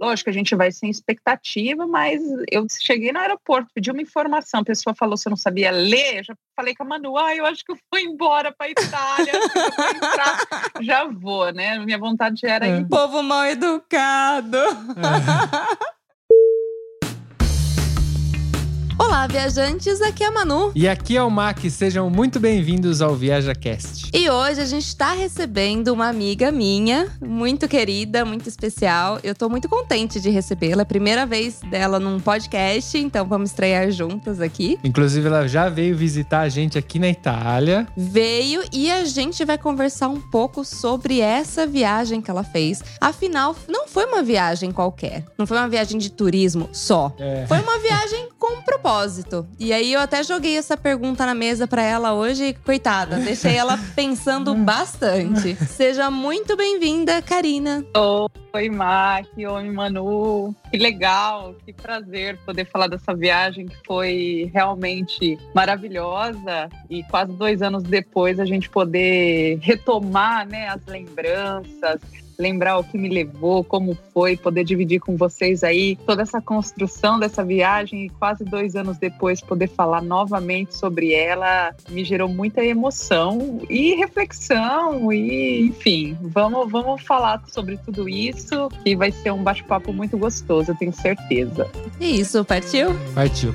Lógico, a gente vai sem expectativa, mas eu cheguei no aeroporto, pedi uma informação, a pessoa falou se eu não sabia ler, já falei com a Manu, ah, eu acho que eu vou embora para Itália, vou entrar, já vou, né? Minha vontade era ir. Povo mal educado. É. Olá, viajantes, aqui é a Manu. E aqui é o Mac, sejam muito bem-vindos ao ViajaCast. E hoje a gente está recebendo uma amiga minha, muito querida, muito especial. Eu tô muito contente de recebê-la. É a primeira vez dela num podcast, então vamos estrear juntas aqui. Inclusive, ela já veio visitar a gente aqui na Itália. Veio e a gente vai conversar um pouco sobre essa viagem que ela fez. Afinal, não foi uma viagem qualquer. Não foi uma viagem de turismo só. É. Foi uma viagem com propósito propósito. E aí eu até joguei essa pergunta na mesa para ela hoje, coitada, deixei ela pensando bastante. Seja muito bem-vinda, Karina. Oi, Mac, oi, Manu. Que legal, que prazer poder falar dessa viagem que foi realmente maravilhosa e quase dois anos depois a gente poder retomar né, as lembranças, lembrar o que me levou, como foi, poder dividir com vocês aí toda essa construção dessa viagem e quase dois anos depois poder falar novamente sobre ela me gerou muita emoção e reflexão e enfim, vamos vamos falar sobre tudo isso e vai ser um bate-papo muito gostoso, eu tenho certeza. Isso, partiu? Partiu.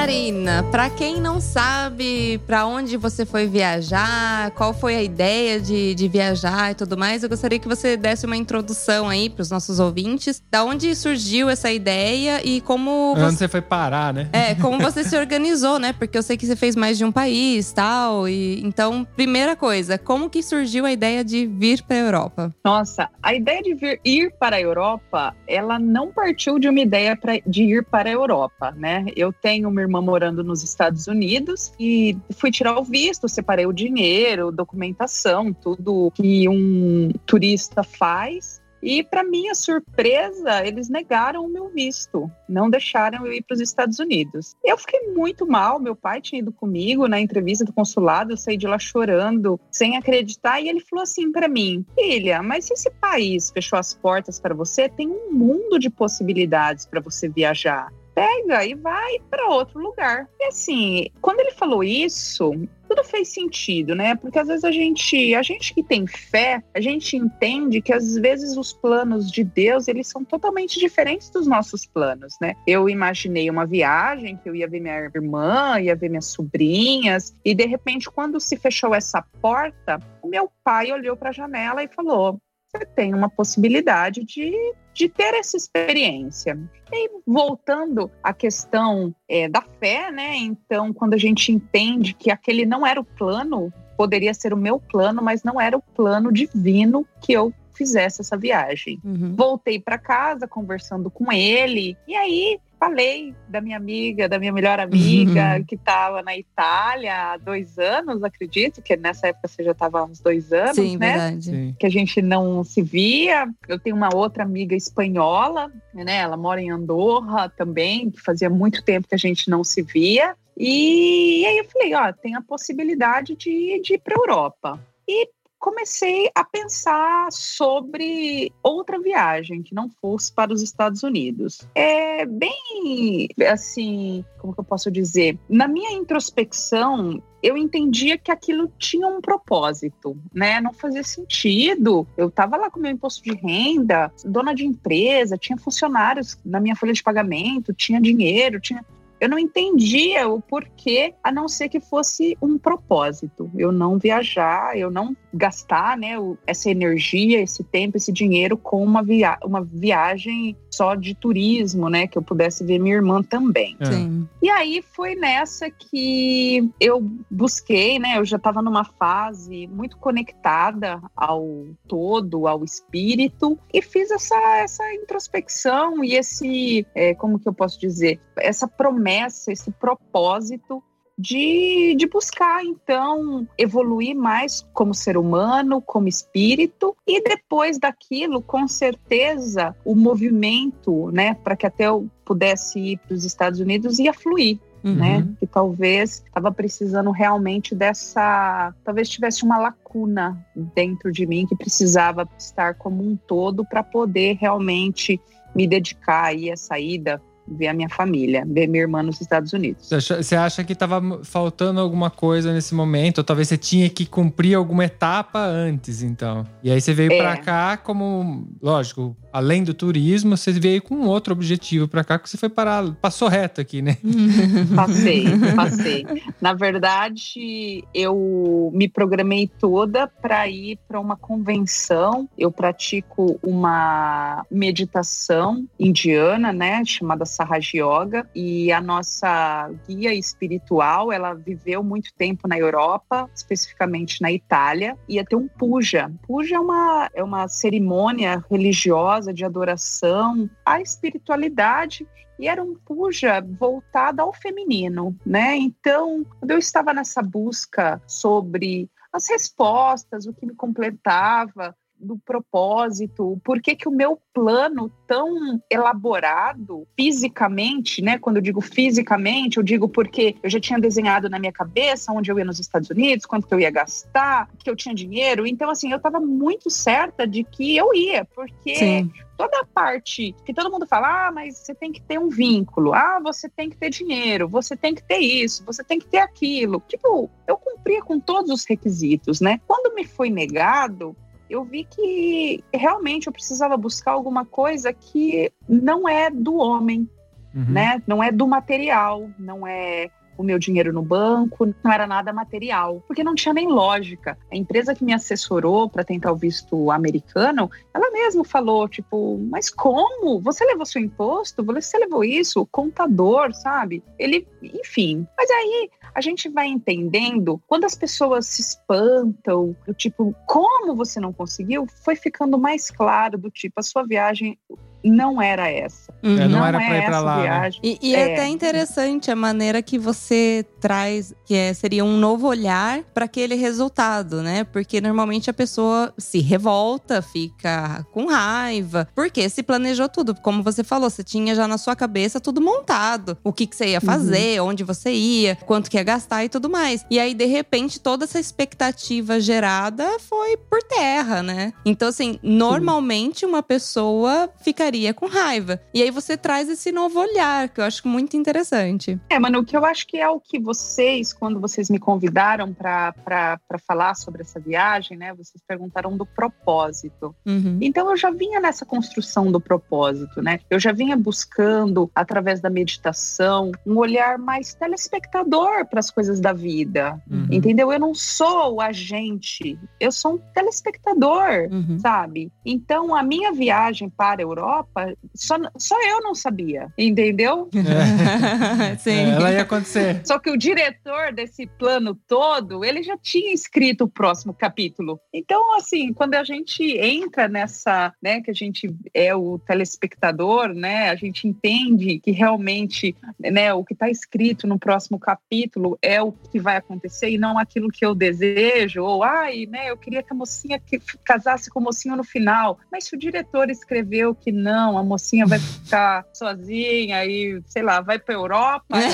Karina, para quem não sabe para onde você foi viajar, qual foi a ideia de, de viajar e tudo mais, eu gostaria que você desse uma introdução aí para os nossos ouvintes. Da onde surgiu essa ideia e como. Onde você foi parar, né? É, como você se organizou, né? Porque eu sei que você fez mais de um país tal. E então, primeira coisa, como que surgiu a ideia de vir para a Europa? Nossa, a ideia de vir ir para a Europa, ela não partiu de uma ideia pra, de ir para a Europa, né? Eu tenho uma irmã morando nos Estados Unidos e fui tirar o visto, separei o dinheiro, documentação, tudo que um turista faz. E, para minha surpresa, eles negaram o meu visto, não deixaram eu ir para os Estados Unidos. Eu fiquei muito mal. Meu pai tinha ido comigo na entrevista do consulado, eu saí de lá chorando, sem acreditar. E ele falou assim para mim: Filha, mas se esse país fechou as portas para você, tem um mundo de possibilidades para você viajar pega e vai para outro lugar. E assim, quando ele falou isso, tudo fez sentido, né? Porque às vezes a gente, a gente que tem fé, a gente entende que às vezes os planos de Deus, eles são totalmente diferentes dos nossos planos, né? Eu imaginei uma viagem que eu ia ver minha irmã, ia ver minhas sobrinhas, e de repente quando se fechou essa porta, o meu pai olhou para a janela e falou: você tem uma possibilidade de, de ter essa experiência. E voltando à questão é, da fé, né? Então, quando a gente entende que aquele não era o plano, poderia ser o meu plano, mas não era o plano divino que eu fizesse essa viagem. Uhum. Voltei para casa conversando com ele, e aí falei da minha amiga, da minha melhor amiga, uhum. que estava na Itália há dois anos, acredito, que nessa época você já estava há uns dois anos, Sim, né? Verdade. Que a gente não se via. Eu tenho uma outra amiga espanhola, né? Ela mora em Andorra também, que fazia muito tempo que a gente não se via. E aí eu falei, ó, tem a possibilidade de, de ir para Europa. E comecei a pensar sobre outra viagem que não fosse para os Estados Unidos. É bem assim, como que eu posso dizer? Na minha introspecção, eu entendia que aquilo tinha um propósito, né? Não fazia sentido. Eu estava lá com meu imposto de renda, dona de empresa, tinha funcionários na minha folha de pagamento, tinha dinheiro, tinha eu não entendia o porquê, a não ser que fosse um propósito. Eu não viajar, eu não gastar né, essa energia, esse tempo, esse dinheiro com uma, via uma viagem só de turismo, né? Que eu pudesse ver minha irmã também. É. Sim. E aí foi nessa que eu busquei, né? Eu já estava numa fase muito conectada ao todo, ao espírito, e fiz essa, essa introspecção e esse, é, como que eu posso dizer, essa promessa, esse propósito de, de buscar, então, evoluir mais como ser humano, como espírito, e depois daquilo, com certeza, o movimento, né, para que até eu pudesse ir para os Estados Unidos ia fluir. Uhum. Né? Que talvez estava precisando realmente dessa. Talvez tivesse uma lacuna dentro de mim que precisava estar como um todo para poder realmente me dedicar aí à saída ver a minha família, ver minha irmã nos Estados Unidos. Você acha que estava faltando alguma coisa nesse momento? Ou talvez você tinha que cumprir alguma etapa antes, então? E aí você veio é. para cá como, lógico, além do turismo, você veio com outro objetivo para cá, que você foi parar, passou reto aqui, né? Passei, passei. Na verdade, eu me programei toda para ir para uma convenção. Eu pratico uma meditação indiana, né, chamada Sahaja e a nossa guia espiritual, ela viveu muito tempo na Europa, especificamente na Itália, ia ter um puja. Puja é uma é uma cerimônia religiosa, de adoração, à espiritualidade e era um puja voltado ao feminino, né? Então, quando eu estava nessa busca sobre as respostas, o que me completava, do propósito, por que, que o meu plano tão elaborado fisicamente, né? Quando eu digo fisicamente, eu digo porque eu já tinha desenhado na minha cabeça onde eu ia nos Estados Unidos, quanto que eu ia gastar, que eu tinha dinheiro. Então, assim, eu estava muito certa de que eu ia, porque Sim toda a parte que todo mundo fala, ah, mas você tem que ter um vínculo, ah, você tem que ter dinheiro, você tem que ter isso, você tem que ter aquilo. Tipo, eu cumpria com todos os requisitos, né? Quando me foi negado, eu vi que realmente eu precisava buscar alguma coisa que não é do homem, uhum. né? Não é do material, não é o meu dinheiro no banco, não era nada material, porque não tinha nem lógica. A empresa que me assessorou para tentar o visto americano, ela mesma falou, tipo, mas como? Você levou seu imposto? Você levou isso? O contador, sabe? Ele, enfim. Mas aí a gente vai entendendo, quando as pessoas se espantam, do tipo, como você não conseguiu, foi ficando mais claro do tipo, a sua viagem não era essa. Uhum. É, não, não, era é pra ir pra lá. Né? Viagem. Né? E, e é. é. até interessante a maneira que você traz, que é, seria um novo olhar para aquele resultado, né? Porque normalmente a pessoa se revolta, fica com raiva, porque se planejou tudo. Como você falou, você tinha já na sua cabeça tudo montado. O que, que você ia fazer, uhum. onde você ia, quanto que ia gastar e tudo mais. E aí, de repente, toda essa expectativa gerada foi por terra, né? Então, assim, normalmente uma pessoa ficaria ficaria com raiva. E aí você traz esse novo olhar, que eu acho muito interessante. É, mano, o que eu acho que é o que vocês, quando vocês me convidaram para falar sobre essa viagem, né? Vocês perguntaram do propósito. Uhum. Então eu já vinha nessa construção do propósito, né? Eu já vinha buscando, através da meditação, um olhar mais telespectador para as coisas da vida. Uhum. Entendeu? Eu não sou o agente, eu sou um telespectador, uhum. sabe? Então a minha viagem para a Europa Europa, só, só eu não sabia, entendeu? É. Sim. É, ela ia acontecer. Só que o diretor desse plano todo, ele já tinha escrito o próximo capítulo. Então, assim, quando a gente entra nessa, né, que a gente é o telespectador, né, a gente entende que realmente, né, o que está escrito no próximo capítulo é o que vai acontecer e não aquilo que eu desejo, ou, ai, né, eu queria que a mocinha que casasse com o mocinho no final. Mas se o diretor escreveu que não, a mocinha vai ficar sozinha e, sei lá, vai pra Europa. É.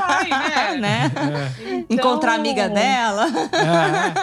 vai, né? né? Então... Encontrar a amiga dela.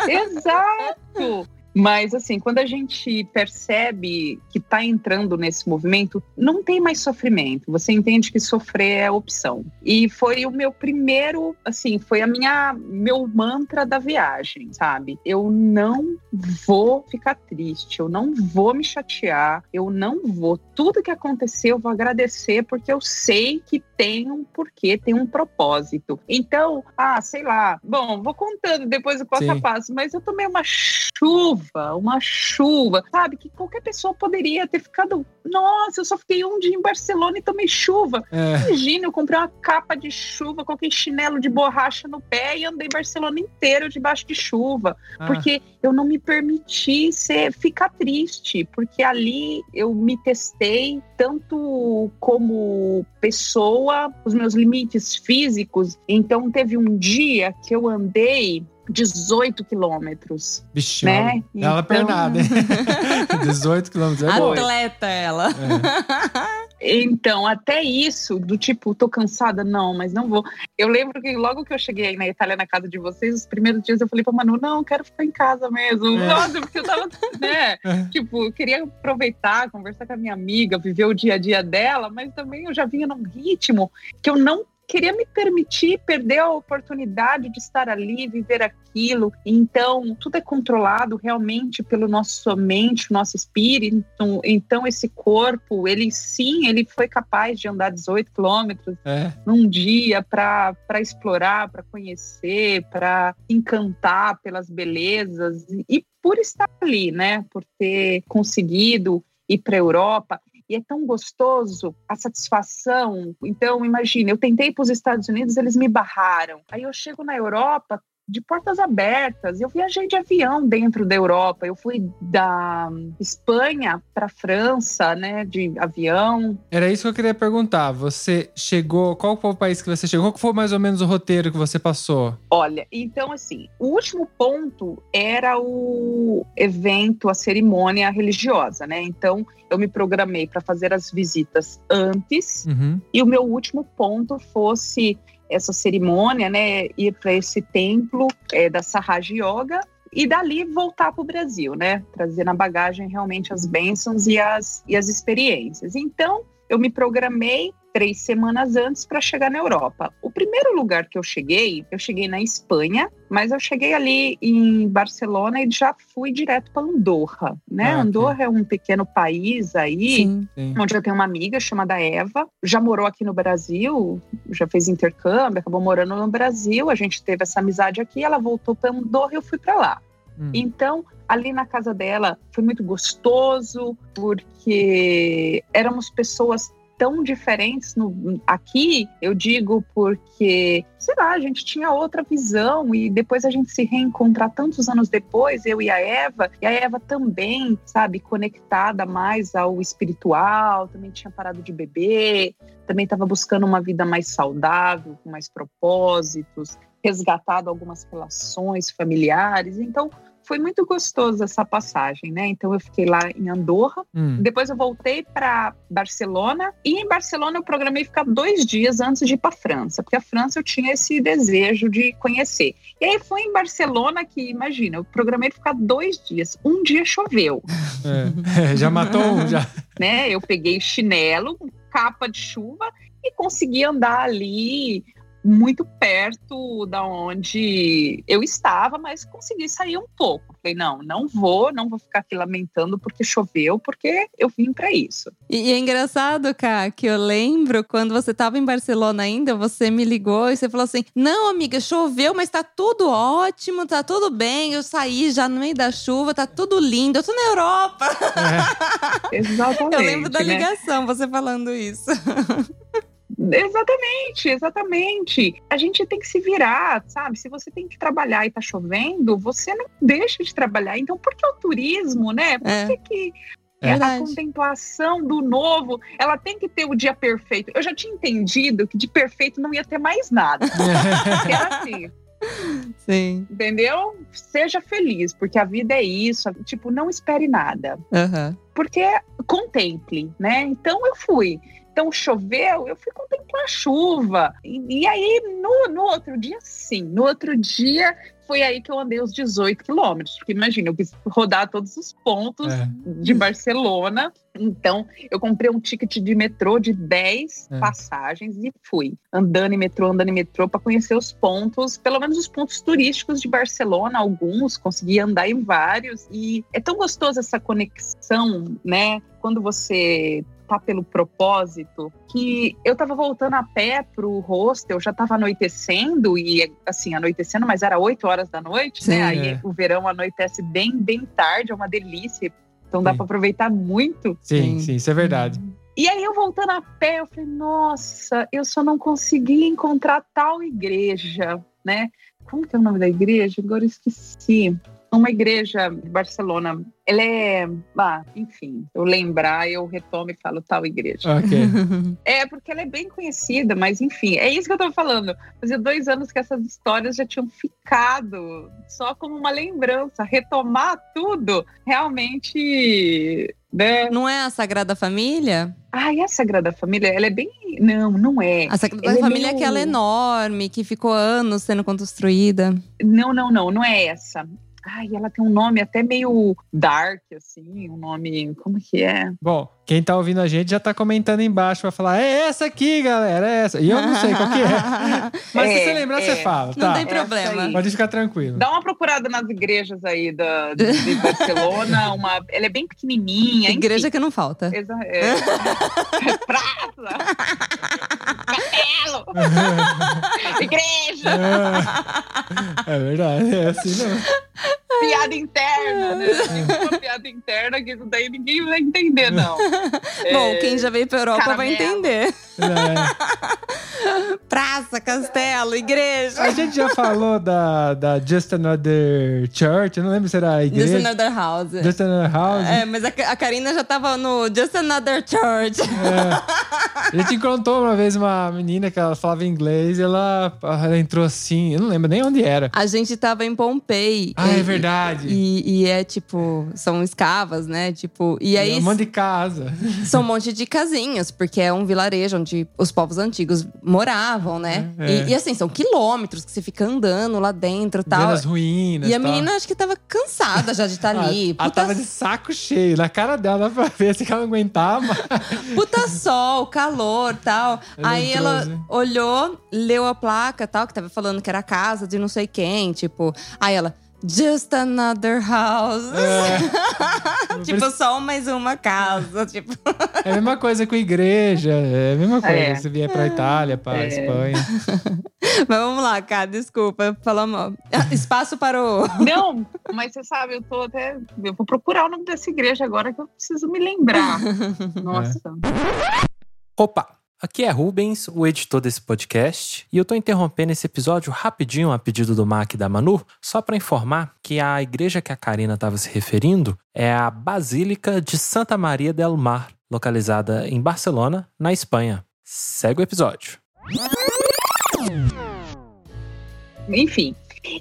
É. Exato. Mas, assim, quando a gente percebe que está entrando nesse movimento, não tem mais sofrimento. Você entende que sofrer é opção. E foi o meu primeiro, assim, foi a minha, meu mantra da viagem, sabe? Eu não vou ficar triste, eu não vou me chatear, eu não vou. Tudo que aconteceu, eu vou agradecer, porque eu sei que tem um porquê, tem um propósito. Então, ah, sei lá, bom, vou contando depois o passo a passo, mas eu tomei uma chuva chuva, uma chuva, sabe? Que qualquer pessoa poderia ter ficado. Nossa, eu só fiquei um dia em Barcelona e tomei chuva. É. Imagina, eu comprei uma capa de chuva, coloquei chinelo de borracha no pé e andei Barcelona inteiro debaixo de chuva. Ah. Porque eu não me permiti ser, ficar triste, porque ali eu me testei tanto como pessoa, os meus limites físicos. Então teve um dia que eu andei 18 quilômetros. Bicho, né? ela, então... pernada, 18 quilômetros é Atleta ela. É. Então, até isso, do tipo, tô cansada, não, mas não vou. Eu lembro que logo que eu cheguei aí na Itália, na casa de vocês, os primeiros dias eu falei pra Manu, não, quero ficar em casa mesmo. É. Nossa, porque eu tava, né? É. Tipo, eu queria aproveitar, conversar com a minha amiga, viver o dia a dia dela, mas também eu já vinha num ritmo que eu não queria me permitir perder a oportunidade de estar ali, viver aquilo. Então, tudo é controlado realmente pelo nosso mente, nosso espírito. Então, esse corpo, ele sim, ele foi capaz de andar 18 quilômetros é. num dia para explorar, para conhecer, para encantar pelas belezas e por estar ali, né? Por ter conseguido ir para a Europa e é tão gostoso a satisfação. Então, imagine, eu tentei para os Estados Unidos, eles me barraram. Aí eu chego na Europa, de portas abertas. Eu viajei de avião dentro da Europa. Eu fui da Espanha para França, né, de avião. Era isso que eu queria perguntar. Você chegou, qual foi o país que você chegou? Qual foi mais ou menos o roteiro que você passou? Olha, então assim, o último ponto era o evento, a cerimônia religiosa, né? Então, eu me programei para fazer as visitas antes uhum. e o meu último ponto fosse essa cerimônia, né, ir para esse templo é, da Sahaja Yoga e dali voltar para o Brasil, né, trazer na bagagem realmente as bênçãos e as, e as experiências. Então, eu me programei três semanas antes para chegar na Europa. O primeiro lugar que eu cheguei, eu cheguei na Espanha, mas eu cheguei ali em Barcelona e já fui direto para Andorra, né? Ah, Andorra é um pequeno país aí, sim, sim. onde eu tenho uma amiga chamada Eva, já morou aqui no Brasil, já fez intercâmbio, acabou morando no Brasil, a gente teve essa amizade aqui, ela voltou para Andorra e eu fui para lá. Hum. Então, ali na casa dela foi muito gostoso, porque éramos pessoas tão diferentes no, aqui, eu digo porque, sei lá, a gente tinha outra visão e depois a gente se reencontrar tantos anos depois, eu e a Eva, e a Eva também, sabe, conectada mais ao espiritual, também tinha parado de beber, também estava buscando uma vida mais saudável, com mais propósitos, resgatado algumas relações familiares. Então, foi muito gostoso essa passagem, né? Então eu fiquei lá em Andorra, hum. depois eu voltei para Barcelona e em Barcelona eu programei ficar dois dias antes de ir para França, porque a França eu tinha esse desejo de conhecer. E aí foi em Barcelona que, imagina, eu programei ficar dois dias. Um dia choveu. É, já matou um, já. né? Eu peguei chinelo, capa de chuva e consegui andar ali muito perto da onde eu estava, mas consegui sair um pouco. Falei, não, não vou, não vou ficar aqui lamentando porque choveu, porque eu vim para isso. E, e, é engraçado, Cá, que eu lembro quando você estava em Barcelona ainda, você me ligou e você falou assim: "Não, amiga, choveu, mas tá tudo ótimo, tá tudo bem. Eu saí já no meio da chuva, tá tudo lindo. Eu tô na Europa". É. Exatamente. Eu lembro da né? ligação, você falando isso. Exatamente, exatamente. A gente tem que se virar, sabe? Se você tem que trabalhar e tá chovendo, você não deixa de trabalhar. Então, por que o turismo, né? Por é. que, que é a contemplação do novo, ela tem que ter o dia perfeito. Eu já tinha entendido que de perfeito não ia ter mais nada. Era assim. Sim. Entendeu? Seja feliz, porque a vida é isso. Tipo, não espere nada. Uhum. Porque contemple, né? Então eu fui. Então choveu, eu fui contemplar a chuva. E, e aí, no, no outro dia, sim, no outro dia foi aí que eu andei os 18 quilômetros. Porque imagina, eu quis rodar todos os pontos É. de Barcelona. Então, eu comprei um ticket de metrô de 10 É. passagens e fui andando em metrô, andando em metrô para conhecer os pontos, pelo menos os pontos turísticos de Barcelona, alguns, consegui andar em vários. E é tão gostoso essa conexão, né? Quando você tá pelo propósito, que eu tava voltando a pé pro hostel, já tava anoitecendo e assim, anoitecendo, mas era 8 horas da noite, Sim, né? Aí é. o verão anoitece bem, bem tarde, é uma delícia. Então dá para aproveitar muito. Sim, Sim. sim, isso é verdade. E aí eu voltando a pé, eu falei, nossa, eu só não consegui encontrar tal igreja, né? Como que é o nome da igreja? Agora eu esqueci. Uma igreja de Barcelona. Ela é. Ah, enfim, eu lembrar, eu retomo e falo tal igreja. Ok. É, porque ela é bem conhecida, mas enfim, é isso que eu tô falando. Fazia dois anos que essas histórias já tinham ficado só como uma lembrança. Retomar tudo realmente. Né? Não é a Sagrada Família? Ah, e a Sagrada Família, ela é bem. Não, não é. A Sagrada Ela é Família é meio- aquela enorme, que ficou anos sendo construída. Não, não, não, não é essa. Ai, ela tem um nome até meio dark, assim, um nome. Como que é? Bom, quem tá ouvindo a gente já tá comentando embaixo, vai falar, é essa aqui, galera, é essa. E eu não sei qual que é. Mas se É, você lembrar, você é. fala, Não tá? tem Essa problema. Pode ficar tranquilo. Dá uma procurada nas igrejas aí da, de, de Barcelona. Uma, ela é bem pequenininha. enfim. Igreja que não falta. Exa- É. Praça! Castelo! Igreja! É, é verdade, é assim não. Piada interna, né? Tem uma piada interna que isso daí ninguém vai entender, não. Bom, É, quem já veio pra Europa vai caramelo. entender. É. Praça, castelo, igreja. A gente já falou da, da Just Another Church, eu não lembro se era a Just igreja. Another House. Just Another House. É, mas a, a Karina já tava no Just Another Church. É. A gente encontrou uma vez uma menina que ela falava inglês e ela, ela entrou assim, eu não lembro nem onde era. A gente tava em Pompei. Ah, é E- verdade. E, e é tipo, são escavas, né? Tipo, e aí um monte de casa. são um monte de casinhas, porque é um vilarejo onde os povos antigos moravam, né? É, é. E, e assim, são quilômetros que você fica andando lá dentro e Vendo tal. as ruínas. E a tal. menina acho que tava cansada já de estar Ah, ali. Ela Puta, tava de saco cheio. Na cara dela dá pra ver se ela não aguentava. puta sol, calor tal. Ela Aí entrou, ela né? olhou, leu a placa tal, que tava falando que era a casa de não sei quem, tipo. Aí ela. Just another house. É. tipo, só mais uma casa. Tipo. É a mesma coisa com igreja. É a mesma coisa. É. Você vier pra Itália, pra É. Espanha. Mas vamos lá, cara, desculpa. Falamos. Espaço para o. Não, mas você sabe, eu tô até. Eu vou procurar o nome dessa igreja agora que eu preciso me lembrar. Nossa. Opa! Aqui é Rubens, o editor desse podcast, e eu tô interrompendo esse episódio rapidinho a pedido do Mac e da Manu, só para informar que a igreja que a Karina estava se referindo é a Basílica de Santa Maria del Mar, localizada em Barcelona, na Espanha. Segue o episódio. Enfim.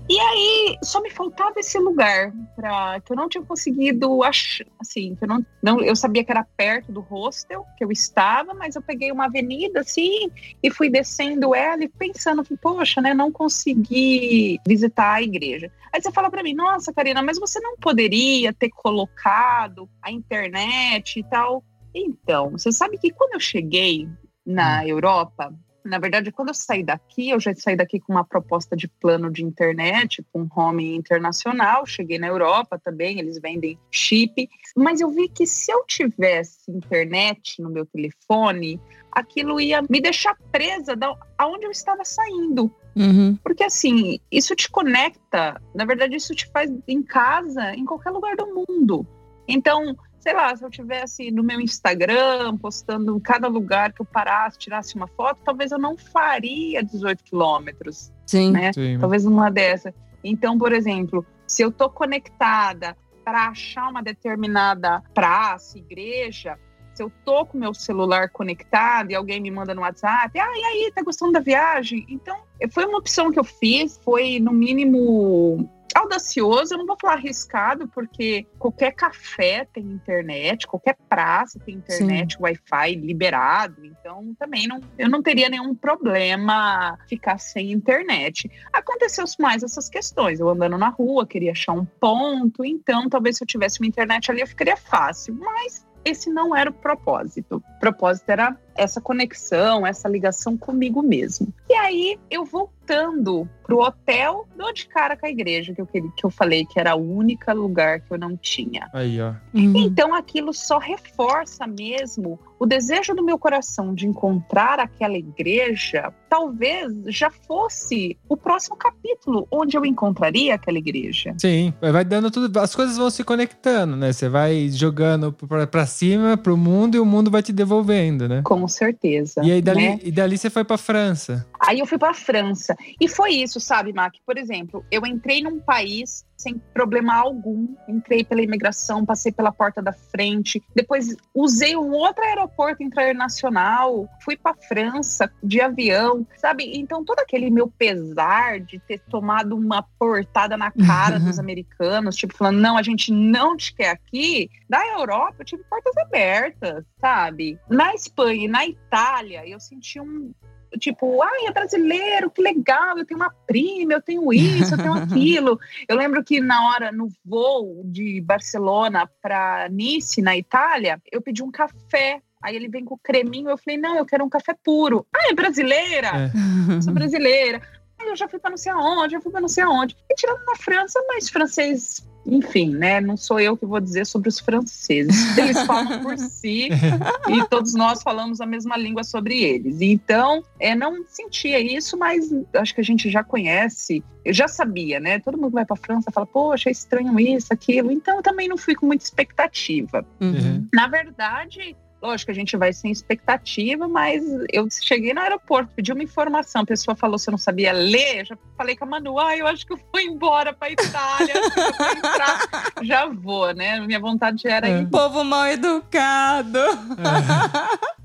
E aí, só me faltava esse lugar para que eu não tinha conseguido achar, assim, que eu não, não, eu sabia que era perto do hostel que eu estava, mas eu peguei uma avenida assim e fui descendo ela e pensando, poxa, né, não consegui visitar a igreja. Aí você fala para mim, nossa, Karina, mas você não poderia ter colocado a internet e tal? Então, você sabe que quando eu cheguei na Europa, na verdade, quando eu saí daqui, eu já saí daqui com uma proposta de plano de internet, com um home internacional. Cheguei na Europa também, eles vendem chip. Mas eu vi que se eu tivesse internet no meu telefone, aquilo ia me deixar presa da aonde eu estava saindo. Uhum. Porque assim, isso te conecta, na verdade, isso te faz em casa, em qualquer lugar do mundo. Então, sei lá, se eu tivesse no meu Instagram postando em cada lugar que eu parasse, tirasse uma foto, talvez eu não faria 18 quilômetros, Sim. né? Sim. Talvez numa dessa. Então, por exemplo, se eu tô conectada para achar uma determinada praça, igreja, se eu tô com meu celular conectado e alguém me manda no WhatsApp, ah, e aí, tá gostando da viagem? Então, foi uma opção que eu fiz, foi no mínimo audacioso, eu não vou falar arriscado, porque qualquer café tem internet, qualquer praça tem internet, Wi-Fi liberado, então também não, eu não teria nenhum problema ficar sem internet. Aconteceu mais essas questões, eu andando na rua, queria achar um ponto, então talvez se eu tivesse uma internet ali eu ficaria fácil, mas esse não era o propósito. O propósito era essa conexão, essa ligação comigo mesmo. E aí eu voltando pro hotel, dou de cara com a igreja que eu, que eu falei que era o único lugar que eu não tinha. Aí, ó. Uhum. Então aquilo só reforça mesmo o desejo do meu coração de encontrar aquela igreja. Talvez já fosse o próximo capítulo onde eu encontraria aquela igreja. Sim, vai dando tudo, as coisas vão se conectando, né? Você vai jogando para cima, pro mundo e o mundo vai te devolvendo, né? Com certeza. E aí dali, né? e dali você foi para França. Aí eu fui para França. E foi isso, sabe, Mac? Por exemplo, eu entrei num país sem problema algum. Entrei pela imigração, passei pela porta da frente. Depois usei um outro aeroporto internacional, fui para França de avião, sabe? Então todo aquele meu pesar de ter tomado uma portada na cara dos americanos, tipo falando não, a gente não te quer aqui. Da Europa eu tive portas abertas, sabe? Na Espanha e na Itália eu senti um tipo, ai, é brasileiro, que legal, eu tenho uma prima, eu tenho isso, eu tenho aquilo. Eu lembro que na hora, no voo de Barcelona para Nice, na Itália, eu pedi um café. Aí ele vem com o creminho, eu falei, não, eu quero um café puro. Ah, é brasileira? É. Sou brasileira. Aí eu já fui para não sei aonde, já fui para não sei aonde. E tirando na França, mas francês enfim, né? Não sou eu que vou dizer sobre os franceses. Eles falam por si e todos nós falamos a mesma língua sobre eles. Então, é, não sentia isso, mas acho que a gente já conhece. Eu já sabia, né? Todo mundo vai para a França fala, poxa, é estranho isso, aquilo. Então, eu também não fui com muita expectativa. Uhum. Na verdade, Lógico, a gente vai sem expectativa, mas eu cheguei no aeroporto, pedi uma informação, a pessoa falou se eu não sabia ler, eu já falei com a Manu, ah, eu acho que eu vou embora pra Itália, eu vou entrar, já vou, né? Minha vontade era ir. Povo mal educado.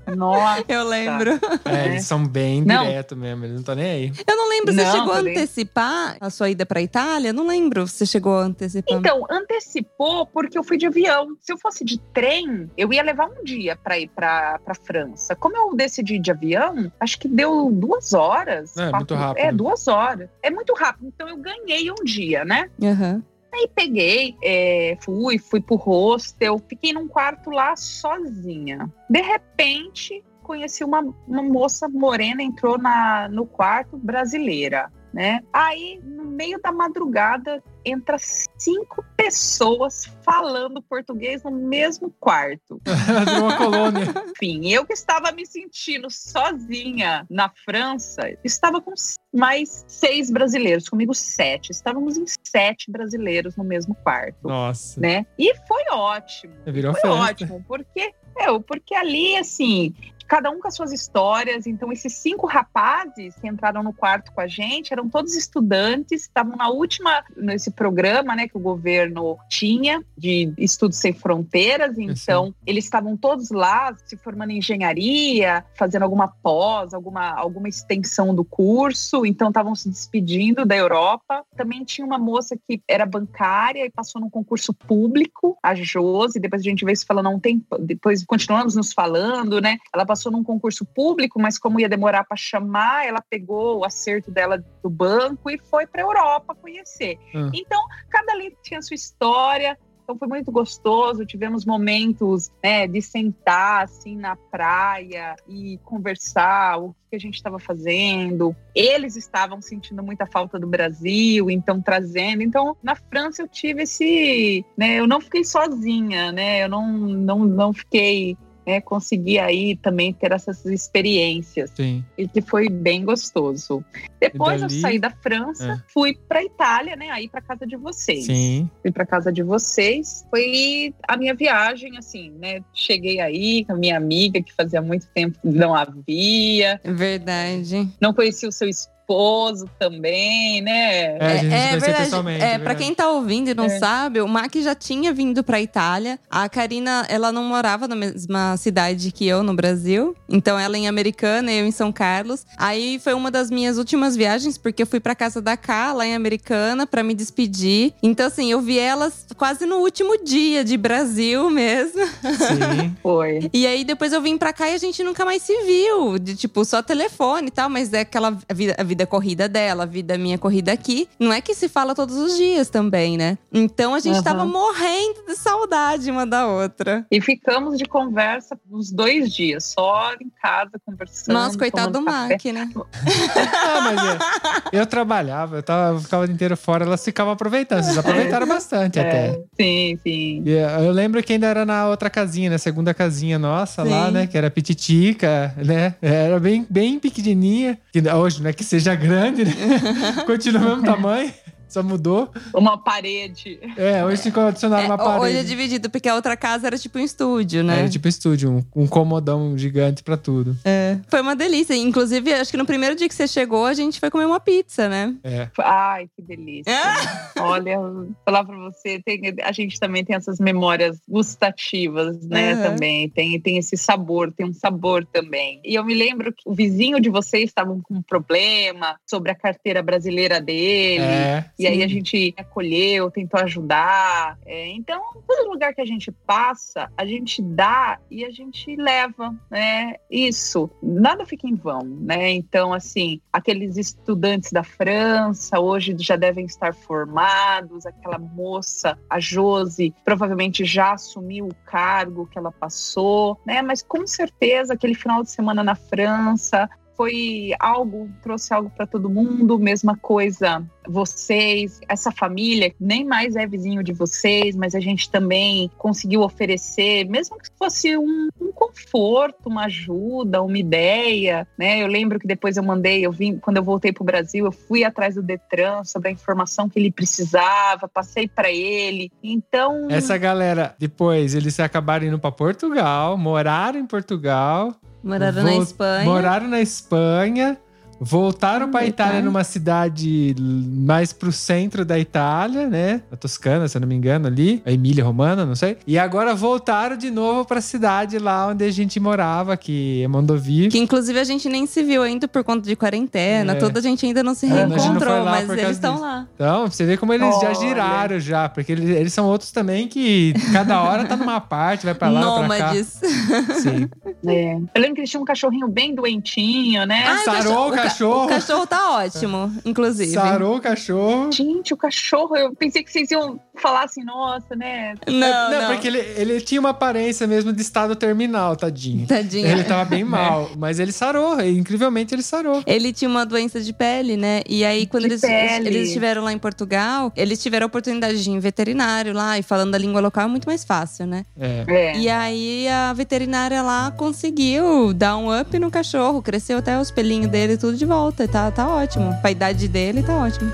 Nossa. Eu lembro. É, eles são bem Não. direto mesmo, eles não estão nem aí. Eu não lembro, você Não, chegou a antecipar a sua ida pra Itália? Não lembro se você chegou a antecipar. Então, antecipou porque eu fui de avião. Se eu fosse de trem, eu ia levar um dia para ir para para França. Como eu decidi de avião, acho que deu duas horas. É, muito rápido. É, duas horas. É muito rápido. Então eu ganhei um dia, né? Aham. Aí peguei, é, fui, fui pro hostel, fiquei num quarto lá sozinha. De repente, conheci uma, uma moça morena, entrou na, no quarto, brasileira, né? Aí, no meio da madrugada, entra cinco pessoas falando português no mesmo quarto. Virou uma colônia. Enfim, eu que estava me sentindo sozinha na França, estava com mais seis brasileiros, comigo sete. Estávamos em sete brasileiros no mesmo quarto Nossa. né? E foi ótimo. Virou foi festa. ótimo, porque é, porque ali assim, cada um com as suas histórias. Então esses cinco rapazes que entraram no quarto com a gente eram todos estudantes, estavam na última nesse programa, né, que o governo tinha de estudos sem fronteiras. Então eles estavam todos lá se formando em engenharia, fazendo alguma pós, alguma alguma extensão do curso. Então estavam se despedindo da Europa. Também tinha uma moça que era bancária e passou num concurso público, a Josi. Depois a gente veio se falando há um tempo, depois continuamos nos falando, né? Ela passou num concurso público, mas como ia demorar para chamar, ela pegou o acerto dela do banco e foi para Europa conhecer. Hum. Então, cada ali tinha a sua história. Então foi muito gostoso, tivemos momentos né, de sentar assim na praia e conversar o que a gente estava fazendo. Eles estavam sentindo muita falta do Brasil, então trazendo. Então na França eu tive esse, né, eu não fiquei sozinha, né? Eu não não, não fiquei né, consegui aí também ter essas experiências Sim. e que foi bem gostoso. Depois dali- eu saí da França, fui para Itália, né, aí para casa de vocês. Sim. Fui para casa de vocês. Foi a minha viagem, assim, né? Cheguei aí com a minha amiga que fazia muito tempo que não havia, Verdade. não conhecia o seu esposo também, né? É, a gente se conheceu verdade. pessoalmente, É, é pra verdade. quem tá ouvindo e não É. sabe, o Mac já tinha vindo pra Itália. A Karina, ela não morava na mesma cidade que eu no Brasil. Então ela em Americana, eu em São Carlos. Aí foi uma das minhas últimas viagens, porque eu fui pra casa da Cá, lá em Americana, pra me despedir. Então, assim, eu vi elas quase no último dia de Brasil mesmo. Sim. Foi. E aí depois eu vim pra cá e a gente nunca mais se viu. De tipo, só telefone e tal, mas é aquela vida, vida corrida dela, a vida minha corrida aqui. Não é que se fala todos os dias também, né? Então a gente Aham. tava morrendo de saudade uma da outra. E ficamos de conversa uns dois dias, só em casa conversando. Nossa, coitado do café. Mac, né? Ah, mas é, eu trabalhava, eu, tava, eu ficava o dia inteiro fora, elas ficavam aproveitando. Vocês aproveitaram bastante até. É, sim, sim. E, eh, Eu lembro que ainda era na outra casinha, na segunda casinha nossa lá, Sim. né? Que era pititica, né? Era bem, bem pequenininha. Que hoje não é que seja grande, né? Continua o mesmo tamanho, só mudou. Uma parede. É, hoje ficou adicionado É, uma parede. hoje é dividido, porque a outra casa era tipo um estúdio, né? Era tipo estúdio, um, um comodão gigante pra tudo. É. Foi uma delícia. Inclusive, acho que no primeiro dia que você chegou, a gente foi comer uma pizza, né? É. Ai, que delícia. Olha, vou falar pra você, tem- a gente também tem essas memórias gustativas, né? Aham. Também tem, tem esse sabor, tem um sabor também. E eu me lembro que o vizinho de vocês estavam com um problema sobre a carteira brasileira dele. É. E aí Sim. a gente acolheu, tentou ajudar. É, então, todo lugar que a gente passa, a gente dá e a gente leva, né? Isso, nada fica em vão, né? Então, assim, aqueles estudantes da França hoje já devem estar formados, aquela moça, a Josi, provavelmente já assumiu o cargo que ela passou, né? Mas com certeza aquele final de semana na França foi algo, trouxe algo para todo mundo, mesma coisa vocês, essa família, nem mais é vizinho de vocês, mas a gente também conseguiu oferecer, mesmo que fosse um, um conforto, uma ajuda, uma ideia, né? Eu lembro que depois eu mandei, eu vim, quando eu voltei para o Brasil, eu fui atrás do Detran sobre a informação que ele precisava, passei para ele. Então, Essa galera, depois, eles acabaram indo pra Portugal, moraram em Portugal, Moraram na Vol- Espanha. moraram na Espanha, voltaram pra Ah, Itália tá. numa cidade mais pro centro da Itália, né? A Toscana, se eu não me engano, ali, a Emília Romana, não sei. E agora voltaram de novo pra cidade lá onde a gente morava, que é Mondovì. Que inclusive a gente nem se viu ainda por conta de quarentena. É. Toda a gente ainda não se É, a não reencontrou, lá mas eles estão lá. Então, você vê como eles já Olha. giraram já, porque eles, eles são outros também que cada hora tá numa parte, vai pra lá, pra cá. Nômades. Sim. é. eu lembro que eles tinham um cachorrinho bem doentinho, né? Ah, Sarou o ca- cachorro. O cachorro tá ótimo, inclusive. Sarou o cachorro. Gente, o cachorro, eu pensei que vocês iam falar assim, nossa, né? Não, não. porque ele, ele tinha uma aparência mesmo de estado terminal, tadinho. Tadinho. Ele tava bem mal, mas ele sarou, e, incrivelmente ele sarou. Ele tinha uma doença de pele, né? E aí, quando De eles, pele. eles estiveram lá em Portugal, eles tiveram a oportunidade de ir em veterinário lá e falando a língua local é muito mais fácil, né? É. É. E aí a veterinária lá conseguiu dar um up no cachorro, cresceu até os pelinhos dele tudo de volta. Tá, tá ótimo. Pra idade dele, tá ótimo.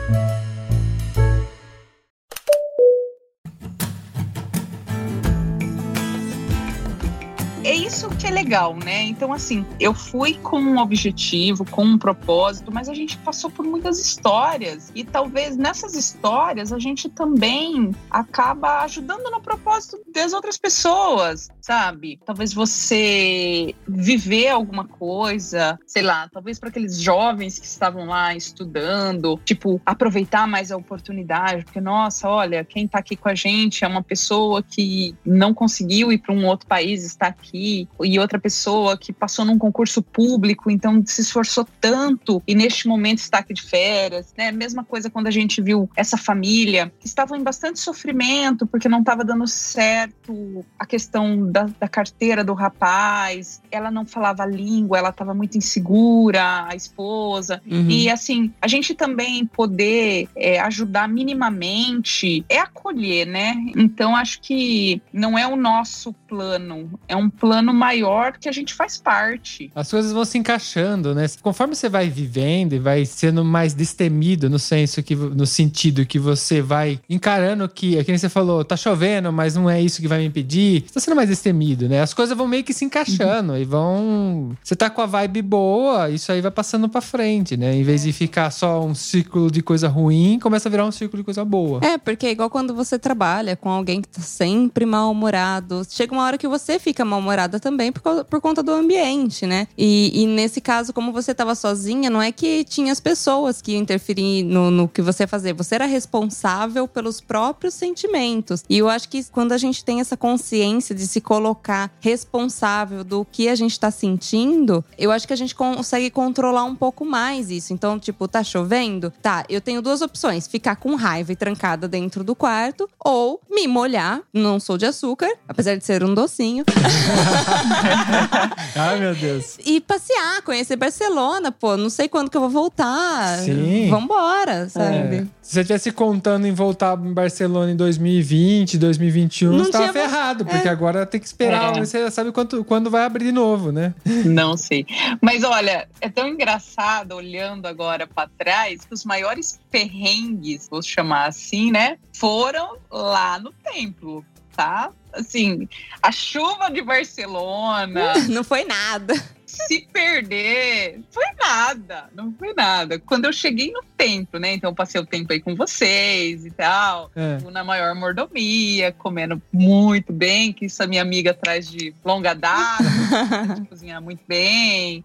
É isso que é legal, né? Então, assim, eu fui com um objetivo, com um propósito, mas a gente passou por muitas histórias. E talvez nessas histórias a gente também acaba ajudando no propósito das outras pessoas, sabe? Talvez você viver alguma coisa, sei lá, talvez para aqueles jovens que estavam lá estudando, tipo, aproveitar mais a oportunidade, porque, nossa, olha, quem tá aqui com a gente é uma pessoa que não conseguiu ir para um outro país, está aqui, e outra pessoa que passou num concurso público, então se esforçou tanto e neste momento está aqui de férias, né? Mesma coisa quando a gente viu essa família que estavam em bastante sofrimento porque não estava dando certo a questão da, da carteira do rapaz, ela não falava a língua, ela estava muito insegura, a esposa, Uhum. e assim, a gente também poder é, ajudar minimamente é acolher, né? Então acho que não é o nosso plano, é um plano maior que a gente faz parte. As coisas vão se encaixando, né? Conforme você vai vivendo e vai sendo mais destemido no senso que no sentido que você vai encarando que, é que nem você falou, tá chovendo, mas não é isso que vai me impedir. Você tá sendo mais destemido, né? As coisas vão meio que se encaixando uhum. e vão. Você tá com a vibe boa, isso aí vai passando para frente, né? Em vez de ficar só um ciclo de coisa ruim, começa a virar um ciclo de coisa boa. É, porque é igual quando você trabalha com alguém que tá sempre mal-humorado. Chega uma hora que você fica mal-humorada também por, por conta do ambiente, né? E, e nesse caso, como você tava sozinha, não é que tinha as pessoas que interferir no, no que você ia fazer. Você era responsável pelos próprios sentimentos. E eu acho que quando a gente tem essa consciência de se colocar responsável do que a gente tá sentindo, eu acho que a gente consegue controlar um pouco mais isso. Então, tipo, tá chovendo? Tá, eu tenho duas opções: ficar com raiva e trancada dentro do quarto, ou me molhar. Não sou de açúcar, apesar de ser um docinho. Ai, meu Deus. E passear, conhecer Barcelona, pô. Não sei quando que eu vou voltar. Sim. Vambora, sabe? É. Se você estivesse contando em voltar em Barcelona em 2020, 2021, não você tava ferrado, porque é. agora tem que esperar. É. Você sabe quanto, quando vai abrir de novo, né? Não sei. Mas olha, é tão engraçado olhando agora para trás que os maiores perrengues, vou chamar assim, né? Foram lá no templo, tá? Assim, a chuva de Barcelona. Não foi nada se perder, foi nada, não foi nada. Quando eu cheguei no templo, né? Então eu passei o tempo aí com vocês e tal, é. na maior mordomia, comendo muito bem, que isso a minha amiga traz de longa data, de cozinhar muito bem.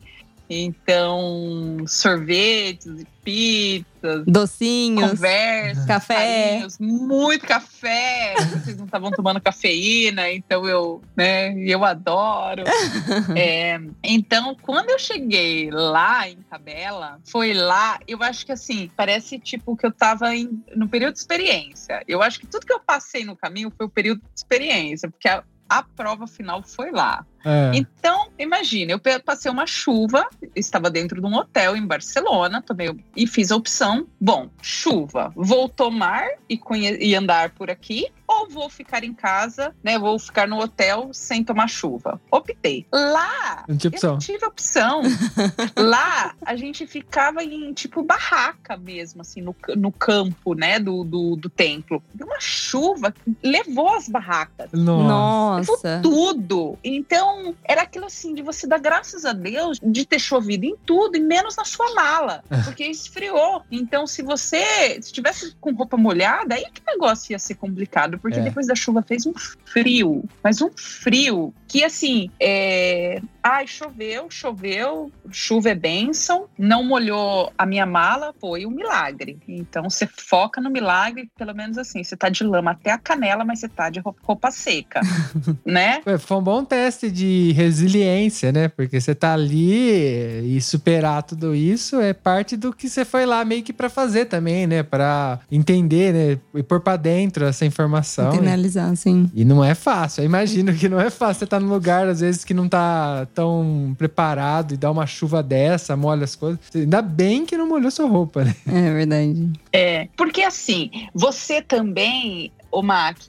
Então, sorvetes, pizzas, docinhos, conversa, café, carinhos, muito café. Vocês não estavam tomando cafeína, então eu, né, eu adoro. é, então, quando eu cheguei lá em Cabela, foi lá, eu acho que assim, parece tipo que eu estava em, no período de experiência. Eu acho que tudo que eu passei no caminho foi o período de experiência, porque a, a prova final foi lá. É. Então, imagina, eu passei uma chuva, estava dentro de um hotel em Barcelona, tomei e fiz a opção: bom, chuva, vou tomar e, e andar por aqui, ou vou ficar em casa, né? Vou ficar no hotel sem tomar chuva. Optei. Lá, não eu não tive opção. Lá, a gente ficava em tipo barraca mesmo, assim, no, no campo, né? Do, do, do templo. E uma chuva que levou as barracas. Nossa. Levou tudo. Então, então, era aquilo assim, de você dar graças a Deus de ter chovido em tudo e menos na sua mala, é. porque esfriou. Então, se você estivesse com roupa molhada, aí que o negócio ia ser complicado, porque é. depois da chuva fez um frio, mas um frio que assim, é... ai, choveu, choveu, chuva é bênção, não molhou a minha mala, foi um milagre. Então, você foca no milagre, pelo menos assim, você tá de lama até a canela, mas você tá de roupa seca, né? Foi um bom teste de resiliência, né? Porque você tá ali e superar tudo isso é parte do que você foi lá meio que para fazer também, né? Para entender, né? E pôr para dentro essa informação. Internalizar, né? sim. E não é fácil. Eu imagino que não é fácil. Você tá num lugar, às vezes, que não tá tão preparado e dá uma chuva dessa, molha as coisas. Ainda bem que não molhou sua roupa, né? É verdade. É, porque assim, você também o Mac,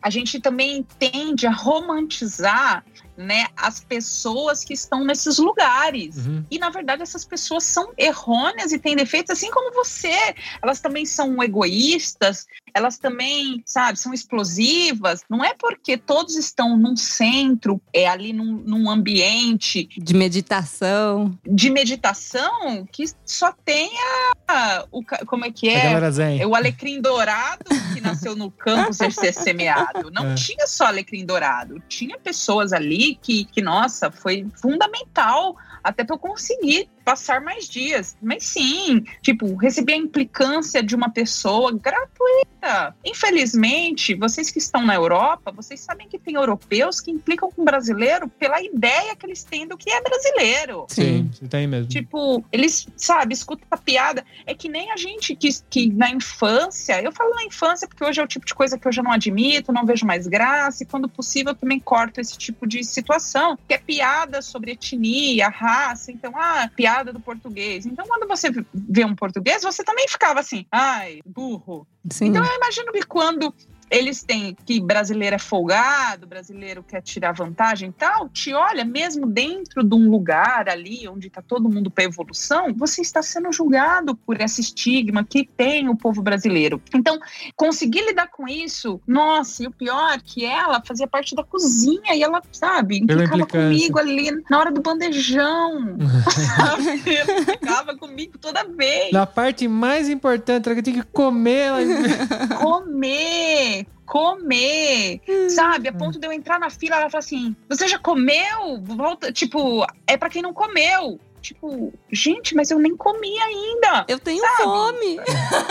a gente também tende a romantizar né, as pessoas que estão nesses lugares. Uhum. E na verdade essas pessoas são errôneas e têm defeitos assim como você. Elas também são egoístas, elas também, sabe, são explosivas. Não é porque todos estão num centro, é ali num, num ambiente de meditação, de meditação que só tenha o como é que é? é o alecrim dourado que nasceu no campo ser semeado. Não é. tinha só alecrim dourado, tinha pessoas ali que, que nossa, foi fundamental até para eu conseguir passar mais dias. Mas sim, tipo, receber a implicância de uma pessoa gratuita. Infelizmente, vocês que estão na Europa, vocês sabem que tem europeus que implicam com brasileiro pela ideia que eles têm do que é brasileiro. Sim, tem mesmo. Tipo, eles, sabe, escutam a piada. É que nem a gente que, que na infância, eu falo na infância porque hoje é o tipo de coisa que eu já não admito, não vejo mais graça, e quando possível eu também corto esse tipo de situação, que é piada sobre etnia, raça. Então, ah, piada piada do português. Então, quando você vê um português, você também ficava assim, ai, burro. Sim. Então, eu imagino que quando eles têm que brasileiro é folgado, brasileiro quer tirar vantagem e tal, te olha mesmo dentro de um lugar ali onde está todo mundo para evolução, você está sendo julgado por esse estigma que tem o povo brasileiro. Então, conseguir lidar com isso, nossa, e o pior que ela fazia parte da cozinha e ela, sabe, implicava comigo ali na hora do bandejão. ela implicava comigo toda vez. Na parte mais importante, ela tinha que comer. Ela... comer! Comer, sabe? A ponto de eu entrar na fila, ela fala assim: "Você já comeu?" Volta, tipo, é para quem não comeu tipo, gente, mas eu nem comi ainda. Eu tenho sabe? fome.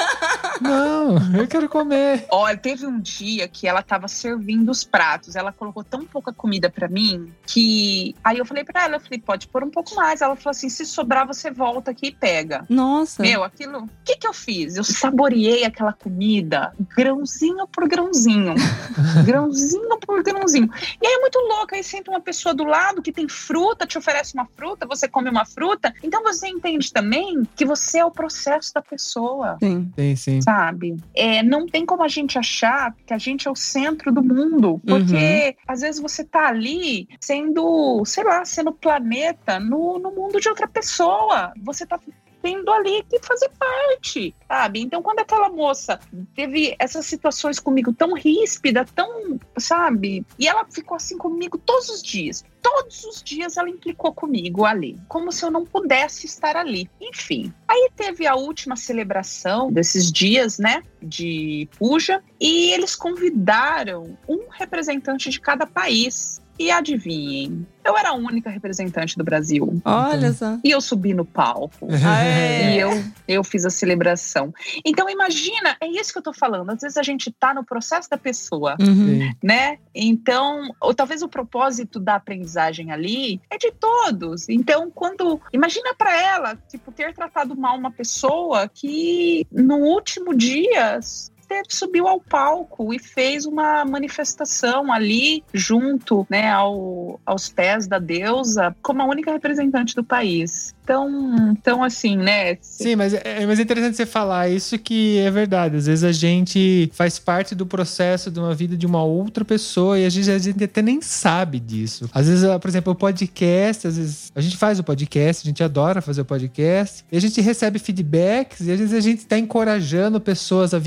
Não, eu quero comer. Olha, teve um dia que ela tava servindo os pratos. Ela colocou tão pouca comida para mim que. Aí eu falei para ela, eu falei, pode pôr um pouco mais. Ela falou assim: se sobrar, você volta aqui e pega. Nossa. Meu, aquilo. O que que eu fiz? Eu saboreei aquela comida grãozinho por grãozinho. grãozinho por grãozinho. E aí é muito louco. Aí senta uma pessoa do lado que tem fruta, te oferece uma fruta, você come uma fruta fruta. Então você entende também que você é o processo da pessoa. Sim, sim, sim. Sabe? É, não tem como a gente achar que a gente é o centro do mundo, porque uhum. às vezes você tá ali sendo, sei lá, sendo planeta no, no mundo de outra pessoa. Você tá tendo ali que fazer parte, sabe? Então, quando aquela moça teve essas situações comigo tão ríspida, tão, sabe? E ela ficou assim comigo todos os dias. Todos os dias ela implicou comigo ali, como se eu não pudesse estar ali. Enfim. Aí teve a última celebração desses dias, né, de Puja, e eles convidaram um representante de cada país. E adivinhem, eu era a única representante do Brasil. Olha só. E eu subi no palco. É. E eu, eu fiz a celebração. Então, imagina, é isso que eu tô falando. Às vezes a gente tá no processo da pessoa, uhum. né? Então, ou talvez o propósito da aprendizagem ali é de todos. Então, quando. Imagina para ela, tipo, ter tratado mal uma pessoa que no último dia subiu ao palco e fez uma manifestação ali junto, né, ao, aos pés da deusa, como a única representante do país. Então, então assim, né? Sim, mas é, mas é interessante você falar isso que é verdade. Às vezes a gente faz parte do processo de uma vida de uma outra pessoa e às vezes a gente até nem sabe disso. Às vezes, por exemplo, o podcast, às vezes a gente faz o podcast, a gente adora fazer o podcast, e a gente recebe feedbacks e às vezes a gente está encorajando pessoas a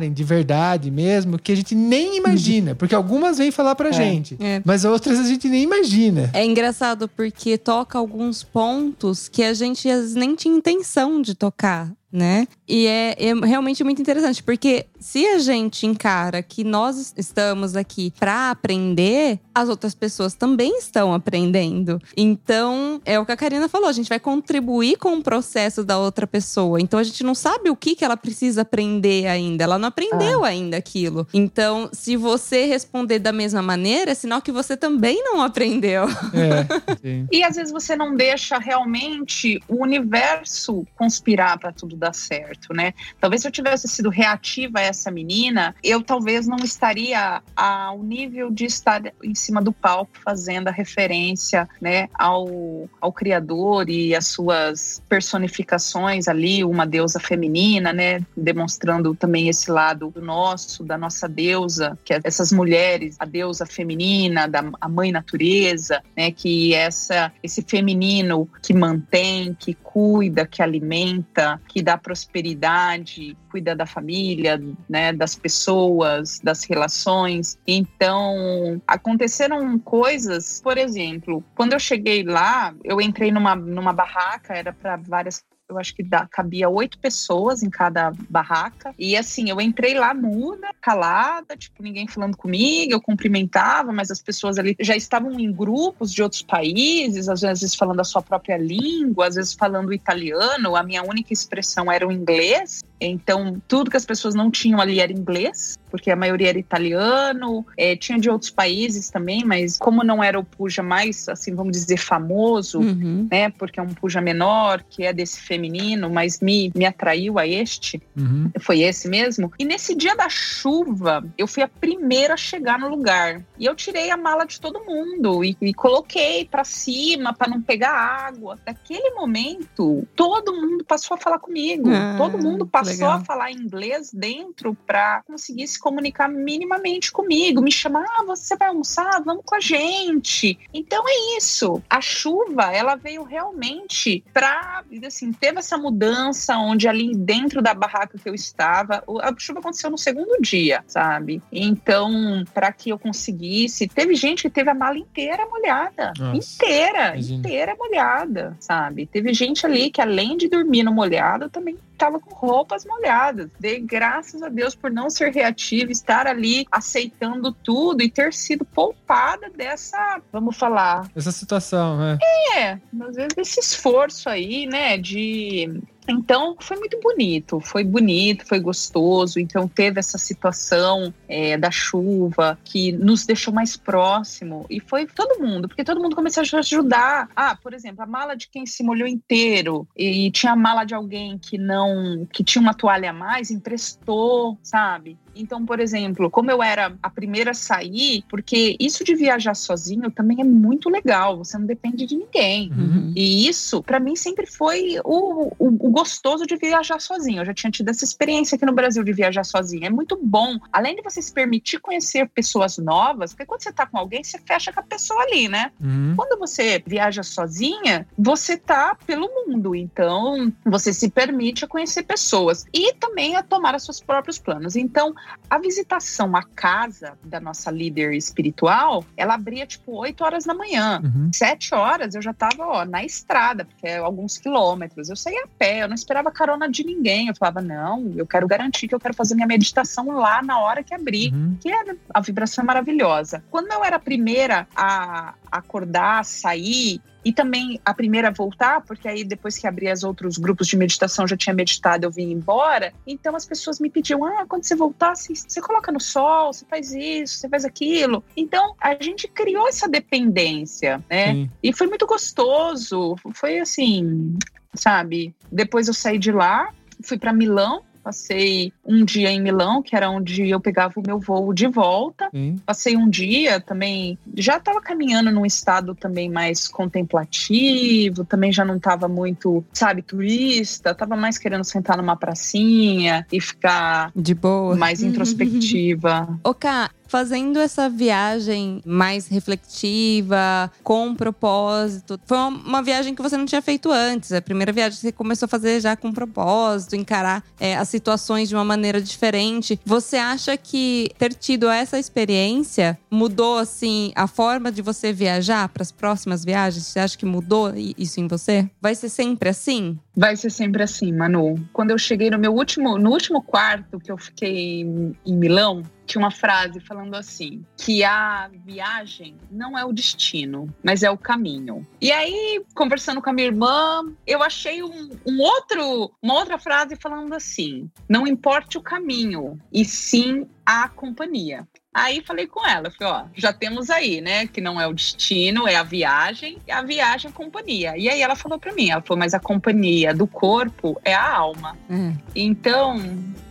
de verdade mesmo, que a gente nem imagina, porque algumas vêm falar pra é. gente, é. mas outras a gente nem imagina. É engraçado porque toca alguns pontos que a gente nem tinha intenção de tocar né? E é, é, realmente muito interessante, porque se a gente encara que nós estamos aqui para aprender, as outras pessoas também estão aprendendo. Então, é o que a Karina falou, a gente vai contribuir com o processo da outra pessoa. Então, a gente não sabe o que, que ela precisa aprender ainda. Ela não aprendeu ah. ainda aquilo. Então, se você responder da mesma maneira, é sinal que você também não aprendeu. É, e às vezes você não deixa realmente o universo conspirar para tudo dar certo, né? Talvez se eu tivesse sido reativa a essa menina, eu talvez não estaria ao nível de estar em cima do palco fazendo a referência, né, ao, ao criador e as suas personificações ali, uma deusa feminina, né, demonstrando também esse lado do nosso, da nossa deusa, que é essas mulheres, a deusa feminina, da a mãe natureza, né, que essa esse feminino que mantém, que cuida, que alimenta, que dá da prosperidade, cuida da família, né, das pessoas, das relações. Então, aconteceram coisas, por exemplo, quando eu cheguei lá, eu entrei numa, numa barraca, era para várias eu acho que dá, cabia oito pessoas em cada barraca. E assim, eu entrei lá muda, calada, tipo, ninguém falando comigo, eu cumprimentava, mas as pessoas ali já estavam em grupos de outros países, às vezes falando a sua própria língua, às vezes falando italiano. A minha única expressão era o inglês. Então, tudo que as pessoas não tinham ali era inglês, porque a maioria era italiano, é, tinha de outros países também, mas como não era o puja mais, assim, vamos dizer, famoso, uhum. né, porque é um puja menor, que é desse feminino, mas me, me atraiu a este. Uhum. Foi esse mesmo. E nesse dia da chuva, eu fui a primeira a chegar no lugar. E eu tirei a mala de todo mundo e, e coloquei para cima para não pegar água. Naquele momento, todo mundo passou a falar comigo. Ah, todo mundo passou legal. a falar inglês dentro para conseguir se comunicar minimamente comigo. Me chamar, ah, você vai almoçar? Vamos com a gente. Então é isso. A chuva, ela veio realmente para, assim, teve essa mudança onde ali dentro da barraca que eu estava, a chuva aconteceu no segundo dia, sabe? Então, para que eu conseguisse, teve gente que teve a mala inteira molhada, Nossa, inteira, imagina. inteira molhada, sabe? Teve gente ali que além de dormir no molhado, também estava com roupas molhadas. Dei graças a Deus por não ser reativa, estar ali aceitando tudo e ter sido poupada dessa, vamos falar, Essa situação, é. é, às vezes esse esforço aí, né, de então foi muito bonito, foi bonito, foi gostoso. Então teve essa situação é, da chuva que nos deixou mais próximo e foi todo mundo, porque todo mundo começou a ajudar. Ah, por exemplo, a mala de quem se molhou inteiro e tinha a mala de alguém que não, que tinha uma toalha a mais, emprestou, sabe? Então, por exemplo, como eu era a primeira a sair, porque isso de viajar sozinho também é muito legal, você não depende de ninguém. Uhum. E isso, pra mim, sempre foi o, o, o gostoso de viajar sozinho. Eu já tinha tido essa experiência aqui no Brasil de viajar sozinho. É muito bom. Além de você se permitir conhecer pessoas novas, porque quando você tá com alguém, você fecha com a pessoa ali, né? Uhum. Quando você viaja sozinha, você tá pelo mundo, então você se permite a conhecer pessoas e também a tomar os seus próprios planos. Então, a visitação à casa da nossa líder espiritual, ela abria tipo 8 horas da manhã. Uhum. Sete horas eu já tava ó, na estrada, porque é alguns quilômetros. Eu saía a pé, eu não esperava carona de ninguém. Eu falava, não, eu quero garantir que eu quero fazer minha meditação lá na hora que abrir Uhum. que era a vibração é maravilhosa. Quando eu era a primeira a acordar, sair e também a primeira voltar, porque aí depois que abri os outros grupos de meditação, já tinha meditado, eu vim embora. Então as pessoas me pediam: "Ah, quando você voltar, você, você coloca no sol, você faz isso, você faz aquilo". Então a gente criou essa dependência, né? Sim. E foi muito gostoso. Foi assim, sabe? Depois eu saí de lá, fui para Milão, passei um dia em Milão, que era onde eu pegava o meu voo de volta. Sim. Passei um dia também, já estava caminhando num estado também mais contemplativo, também já não estava muito, sabe, turista, estava mais querendo sentar numa pracinha e ficar De boa. mais introspectiva. Ô, Ká, fazendo essa viagem mais reflexiva, com um propósito, foi uma, viagem que você não tinha feito antes. A primeira viagem que você começou a fazer já com propósito, encarar é, as situações de uma maneira diferente. Você acha que ter tido essa experiência mudou, assim, a forma de você viajar para as próximas viagens? Você acha que mudou isso em você? Vai ser sempre assim? Vai ser sempre assim, Manu. Quando eu cheguei no meu último, no último quarto que eu fiquei em, Milão, tinha uma frase falando assim: que a viagem não é o destino, mas é o caminho. E aí, conversando com a minha irmã, eu achei um, um outro, uma outra frase falando assim: não importe o caminho, e sim a companhia. Aí falei com ela, falei, ó, já temos aí, né, que não é o destino, é a viagem, e a viagem é a companhia. E aí ela falou pra mim, ela falou, mas a companhia do corpo é a alma. É. Então,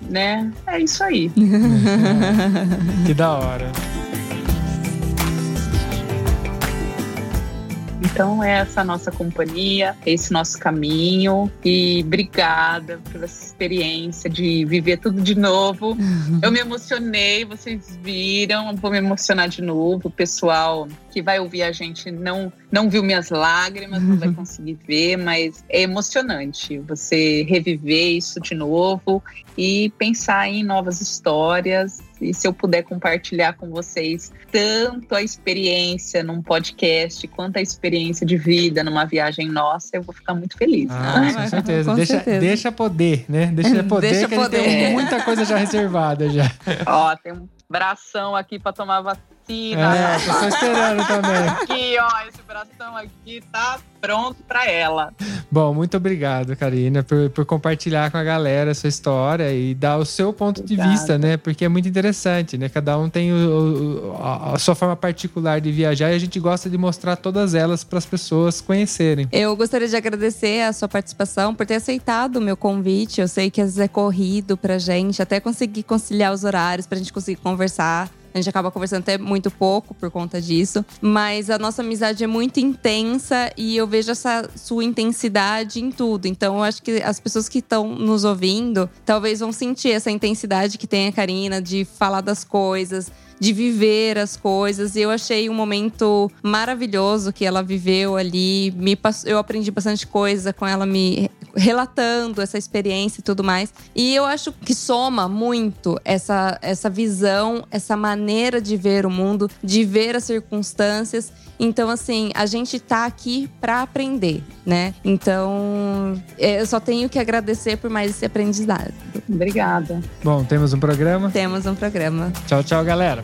né, é isso aí. Que da hora. Então é essa nossa companhia, esse nosso caminho e obrigada pela experiência de viver tudo de novo. Eu me emocionei, vocês viram, vou me emocionar de novo. O pessoal que vai ouvir a gente não não viu minhas lágrimas, não vai conseguir ver, mas é emocionante você reviver isso de novo e pensar em novas histórias. E se eu puder compartilhar com vocês tanto a experiência num podcast quanto a experiência de vida numa viagem nossa, eu vou ficar muito feliz. Ah, com Ah, certeza. com deixa, certeza. deixa poder, né? Deixa poder, Deixa que a gente tem poder. muita coisa já reservada já. Ó, tem um bração aqui para tomar vacina. É, tô só esperando também. Aqui, ó, esse bração coração aqui tá pronto para ela. Bom, muito obrigado, Karina, por, por compartilhar com a galera a sua história e dar o seu ponto Obrigada. de vista, né? Porque é muito interessante, né? Cada um tem o, o, a, a sua forma particular de viajar e a gente gosta de mostrar todas elas para as pessoas conhecerem. Eu gostaria de agradecer a sua participação por ter aceitado o meu convite. Eu sei que às vezes é corrido pra gente, até conseguir conciliar os horários pra gente conseguir conversar. A gente acaba conversando até muito pouco por conta disso. Mas a nossa amizade é muito intensa e eu vejo essa sua intensidade em tudo. Então eu acho que as pessoas que estão nos ouvindo talvez vão sentir essa intensidade que tem a Karina de falar das coisas, de viver as coisas. E eu achei um momento maravilhoso que ela viveu ali. Me eu aprendi bastante coisa com ela me relatando essa experiência e tudo mais. E eu acho que soma muito essa, essa visão, essa maneira de ver o mundo, de ver as circunstâncias. Então, assim, a gente tá aqui para aprender, né? Então, é, eu só tenho que agradecer por mais esse aprendizado. Obrigada. Bom, temos um programa? Temos um programa. Tchau, tchau, galera.